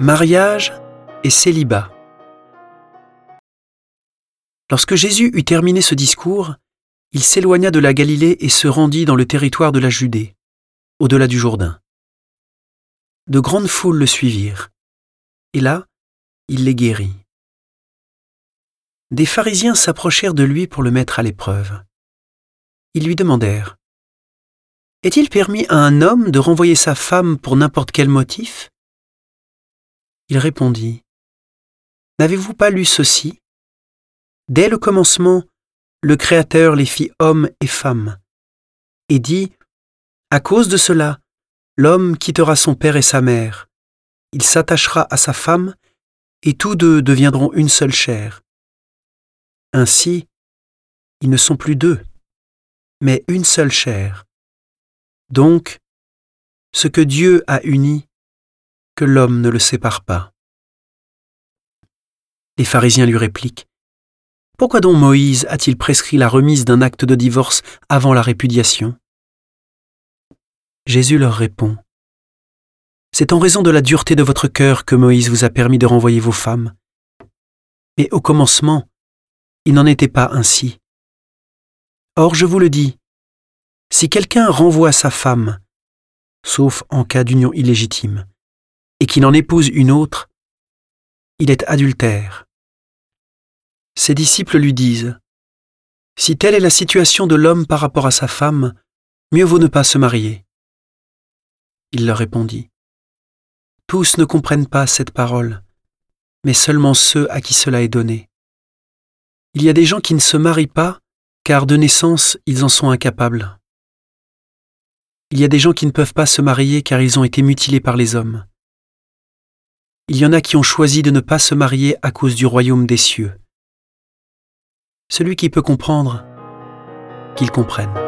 Mariage et célibat. Lorsque Jésus eut terminé ce discours, il s'éloigna de la Galilée et se rendit dans le territoire de la Judée, au-delà du Jourdain. De grandes foules le suivirent, et là, il les guérit. Des pharisiens s'approchèrent de lui pour le mettre à l'épreuve. Ils lui demandèrent Est-il permis à un homme de renvoyer sa femme pour n'importe quel motif? Il répondit N'avez-vous pas lu ceci? Dès le commencement, le Créateur les fit hommes et femmes, et dit À cause de cela, l'homme quittera son père et sa mère, il s'attachera à sa femme, et tous deux deviendront une seule chair. Ainsi, ils ne sont plus deux, mais une seule chair. Donc, ce que Dieu a uni, que l'homme ne le sépare pas. Les pharisiens lui répliquent Pourquoi donc Moïse a-t-il prescrit la remise d'un acte de divorce avant la répudiation? Jésus leur répond C'est en raison de la dureté de votre cœur que Moïse vous a permis de renvoyer vos femmes. Mais au commencement, il n'en était pas ainsi. Or, je vous le dis, si quelqu'un renvoie sa femme, sauf en cas d'union illégitime, et qu'il en épouse une autre, il est adultère. Ses disciples lui disent, Si telle est la situation de l'homme par rapport à sa femme, mieux vaut ne pas se marier. Il leur répondit, Tous ne comprennent pas cette parole, mais seulement ceux à qui cela est donné. Il y a des gens qui ne se marient pas, car de naissance ils en sont incapables. Il y a des gens qui ne peuvent pas se marier car ils ont été mutilés par les hommes. Il y en a qui ont choisi de ne pas se marier à cause du royaume des cieux. Celui qui peut comprendre, qu'il comprenne.